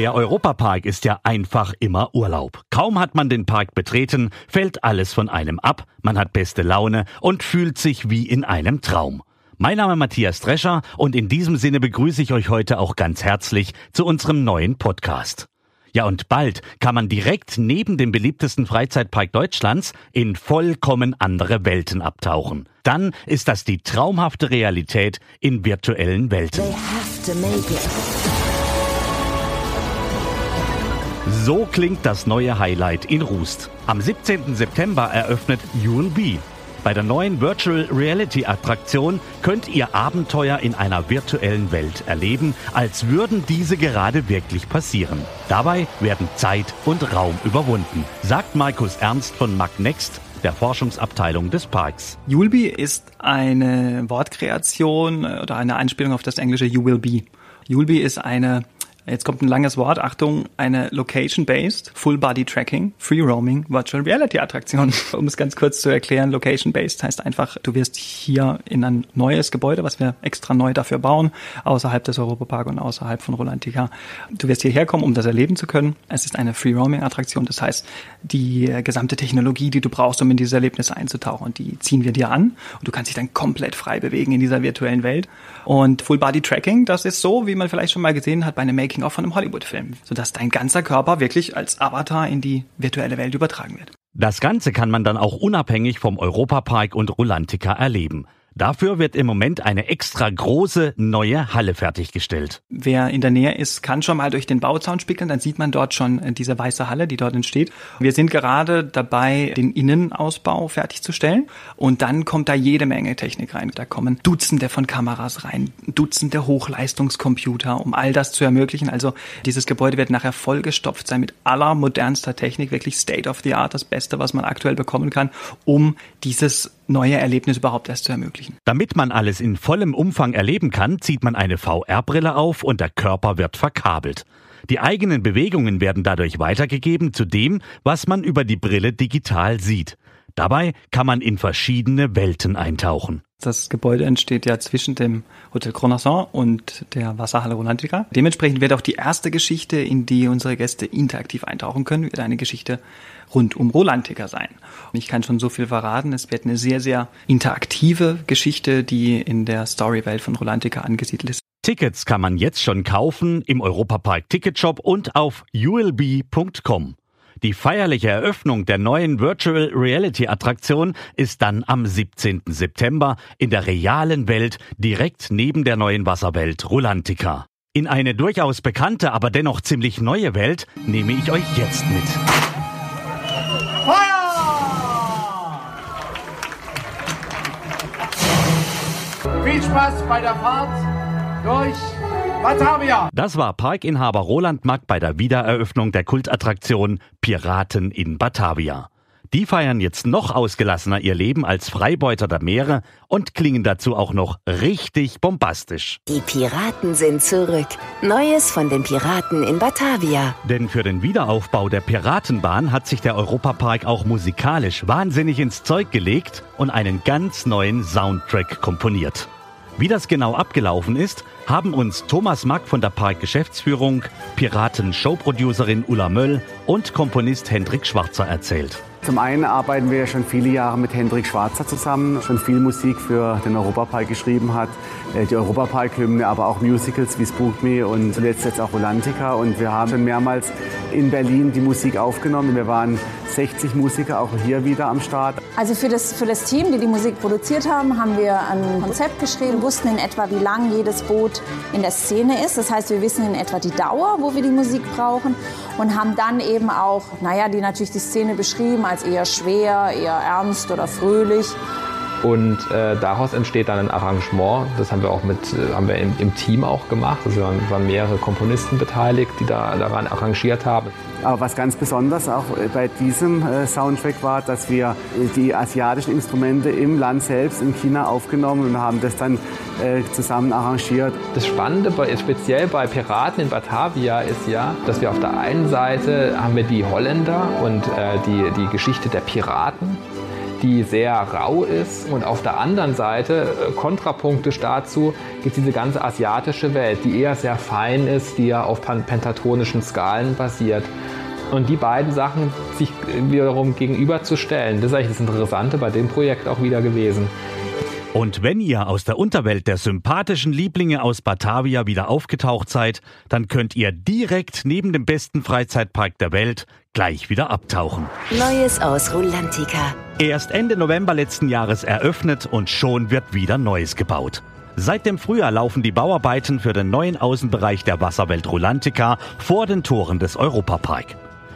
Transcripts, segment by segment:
Der Europapark ist ja einfach immer Urlaub. Kaum hat man den Park betreten, fällt alles von einem ab, man hat beste Laune und fühlt sich wie in einem Traum. Mein Name ist Matthias Drescher und in diesem Sinne begrüße ich euch heute auch ganz herzlich zu unserem neuen Podcast. Ja, und bald kann man direkt neben dem beliebtesten Freizeitpark Deutschlands in vollkommen andere Welten abtauchen. Dann ist das die traumhafte Realität in virtuellen Welten. So klingt das neue Highlight in Rust. Am 17. September eröffnet Be. Bei der neuen Virtual Reality Attraktion könnt ihr Abenteuer in einer virtuellen Welt erleben, als würden diese gerade wirklich passieren. Dabei werden Zeit und Raum überwunden, sagt Markus Ernst von MagNext, der Forschungsabteilung des Parks. You'll ist eine Wortkreation oder eine Anspielung auf das englische You Will Be. You'll ist eine Jetzt kommt ein langes Wort, Achtung, eine Location-Based, Full-Body-Tracking, Free-Roaming, Virtual Reality-Attraktion. Um es ganz kurz zu erklären, Location-Based heißt einfach, du wirst hier in ein neues Gebäude, was wir extra neu dafür bauen, außerhalb des Europapark und außerhalb von Rolantica. Du wirst hierher kommen, um das erleben zu können. Es ist eine Free-Roaming-Attraktion, das heißt, die gesamte Technologie, die du brauchst, um in diese Erlebnisse einzutauchen, die ziehen wir dir an und du kannst dich dann komplett frei bewegen in dieser virtuellen Welt. Und Full-Body-Tracking, das ist so, wie man vielleicht schon mal gesehen hat bei einem Making-of von einem Hollywood-Film, sodass dein ganzer Körper wirklich als Avatar in die virtuelle Welt übertragen wird. Das Ganze kann man dann auch unabhängig vom Europapark und Rulantica erleben. Dafür wird im Moment eine extra große neue Halle fertiggestellt. Wer in der Nähe ist, kann schon mal durch den Bauzaun spickeln, dann sieht man dort schon äh, diese weiße Halle, die dort entsteht. Wir sind gerade dabei, den Innenausbau fertigzustellen und dann kommt da jede Menge Technik rein. Da kommen Dutzende von Kameras rein, Dutzende Hochleistungscomputer, um all das zu ermöglichen. Also dieses Gebäude wird nachher vollgestopft sein mit aller modernster Technik, wirklich State of the Art, das Beste, was man aktuell bekommen kann, um dieses neue Erlebnis überhaupt erst zu ermöglichen. Damit man alles in vollem Umfang erleben kann, zieht man eine VR-Brille auf und der Körper wird verkabelt. Die eigenen Bewegungen werden dadurch weitergegeben zu dem, was man über die Brille digital sieht. Dabei kann man in verschiedene Welten eintauchen. Das Gebäude entsteht ja zwischen dem Hotel Croissant und der Wasserhalle Rolantica. Dementsprechend wird auch die erste Geschichte, in die unsere Gäste interaktiv eintauchen können, wird eine Geschichte rund um Rolantica sein. Und ich kann schon so viel verraten, es wird eine sehr, sehr interaktive Geschichte, die in der Storywelt von Rolantica angesiedelt ist. Tickets kann man jetzt schon kaufen im Europapark Ticketshop und auf ulb.com. Die feierliche Eröffnung der neuen Virtual Reality Attraktion ist dann am 17. September in der realen Welt direkt neben der neuen Wasserwelt Rulantica. In eine durchaus bekannte, aber dennoch ziemlich neue Welt nehme ich euch jetzt mit. Viel Spaß bei der Fahrt durch Batavia. Das war Parkinhaber Roland Mack bei der Wiedereröffnung der Kultattraktion Piraten in Batavia. Die feiern jetzt noch ausgelassener ihr Leben als Freibeuter der Meere und klingen dazu auch noch richtig bombastisch. Die Piraten sind zurück. Neues von den Piraten in Batavia. Denn für den Wiederaufbau der Piratenbahn hat sich der Europapark auch musikalisch wahnsinnig ins Zeug gelegt und einen ganz neuen Soundtrack komponiert. Wie das genau abgelaufen ist, haben uns Thomas Mack von der Parkgeschäftsführung, Piraten-Showproducerin Ulla Möll und Komponist Hendrik Schwarzer erzählt. Zum einen arbeiten wir ja schon viele Jahre mit Hendrik Schwarzer zusammen, schon viel Musik für den Europapark geschrieben hat, äh, die Europapark-Hymne, aber auch Musicals wie Spook Me und zuletzt jetzt auch Rolantica. Und wir haben schon mehrmals in Berlin die Musik aufgenommen. Wir waren 60 Musiker auch hier wieder am Start. Also für das, für das Team, die die Musik produziert haben, haben wir ein Konzept geschrieben, wussten in etwa, wie lang jedes Boot in der Szene ist. Das heißt, wir wissen in etwa die Dauer, wo wir die Musik brauchen und haben dann eben auch, naja, die natürlich die Szene beschrieben als eher schwer, eher ernst oder fröhlich. Und äh, daraus entsteht dann ein Arrangement. Das haben wir auch mit, äh, haben wir im, im Team auch gemacht. Also waren, waren mehrere Komponisten beteiligt, die da daran arrangiert haben. Aber was ganz besonders auch äh, bei diesem äh, Soundtrack war, dass wir die asiatischen Instrumente im Land selbst in China aufgenommen und haben das dann zusammen arrangiert. Das Spannende, bei, speziell bei Piraten in Batavia, ist ja, dass wir auf der einen Seite haben wir die Holländer und äh, die, die Geschichte der Piraten die sehr rau ist. Und auf der anderen Seite, äh, kontrapunktisch dazu, gibt es diese ganze asiatische Welt, die eher sehr fein ist, die ja auf pentatonischen Skalen basiert. Und die beiden Sachen sich wiederum gegenüberzustellen, das ist eigentlich das Interessante bei dem Projekt auch wieder gewesen. Und wenn ihr aus der Unterwelt der sympathischen Lieblinge aus Batavia wieder aufgetaucht seid, dann könnt ihr direkt neben dem besten Freizeitpark der Welt gleich wieder abtauchen. Neues aus Rulantica. Erst Ende November letzten Jahres eröffnet und schon wird wieder Neues gebaut. Seit dem Frühjahr laufen die Bauarbeiten für den neuen Außenbereich der Wasserwelt Rulantica vor den Toren des Europapark.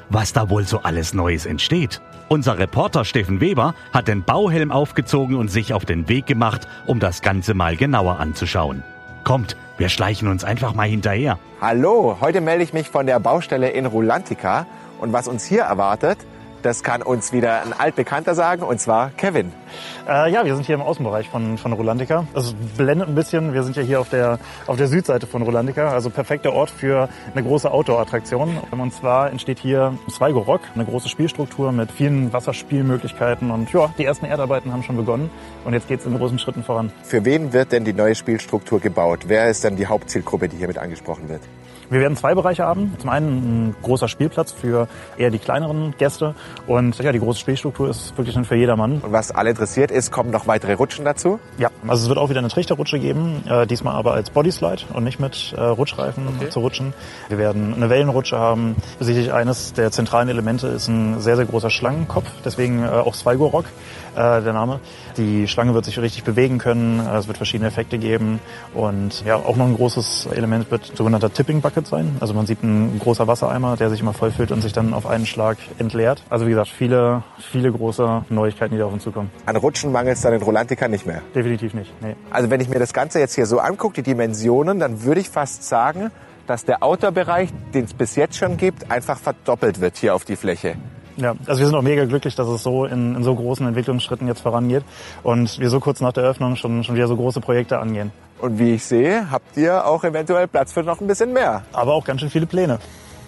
Was da wohl so alles Neues entsteht? Unser Reporter Steffen Weber hat den Bauhelm aufgezogen und sich auf den Weg gemacht, um das Ganze mal genauer anzuschauen. Kommt, wir schleichen uns einfach mal hinterher. Hallo, heute melde ich mich von der Baustelle in Rulantica und was uns hier erwartet, das kann uns wieder ein Altbekannter sagen, und zwar Kevin. Äh, ja, wir sind hier im Außenbereich von, von Rolandica. Also blendet ein bisschen. Wir sind ja hier auf der, auf der Südseite von Rolandica. Also perfekter Ort für eine große Outdoor-Attraktion. Und zwar entsteht hier Swigo Rock, eine große Spielstruktur mit vielen Wasserspielmöglichkeiten. Und ja, die ersten Erdarbeiten haben schon begonnen. Und jetzt geht es in großen Schritten voran. Für wen wird denn die neue Spielstruktur gebaut? Wer ist denn die Hauptzielgruppe, die hiermit angesprochen wird? Wir werden zwei Bereiche haben. Zum einen ein großer Spielplatz für eher die kleineren Gäste und ja, die große Spielstruktur ist wirklich für jedermann. Und was alle interessiert ist, kommen noch weitere Rutschen dazu? Ja, also es wird auch wieder eine Trichterrutsche geben, äh, diesmal aber als Bodyslide und nicht mit äh, Rutschreifen okay. zu rutschen. Wir werden eine Wellenrutsche haben. Sicherlich eines der zentralen Elemente ist ein sehr, sehr großer Schlangenkopf, deswegen äh, auch Swigo Rock äh, der Name. Die Schlange wird sich richtig bewegen können, äh, es wird verschiedene Effekte geben und ja, auch noch ein großes Element wird sogenannter Tipping Bucket sein. Also man sieht ein großer Wassereimer, der sich immer vollfüllt und sich dann auf einen Schlag entleert. Also wie gesagt, viele, viele große Neuigkeiten, die da auf uns zukommen. An Rutschen mangelt es dann in Rolantica nicht mehr? Definitiv nicht, nee. Also wenn ich mir das Ganze jetzt hier so angucke, die Dimensionen, dann würde ich fast sagen, dass der Outdoor-Bereich, den es bis jetzt schon gibt, einfach verdoppelt wird hier auf die Fläche. Ja, also wir sind auch mega glücklich, dass es so in, in so großen Entwicklungsschritten jetzt vorangeht und wir so kurz nach der Eröffnung schon, schon wieder so große Projekte angehen. Und wie ich sehe, habt ihr auch eventuell Platz für noch ein bisschen mehr. Aber auch ganz schön viele Pläne.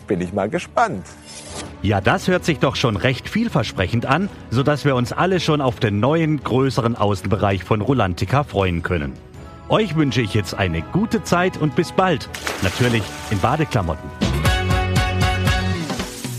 Bin ich mal gespannt. Ja, das hört sich doch schon recht vielversprechend an, sodass wir uns alle schon auf den neuen, größeren Außenbereich von Rulantica freuen können. Euch wünsche ich jetzt eine gute Zeit und bis bald. Natürlich in Badeklamotten.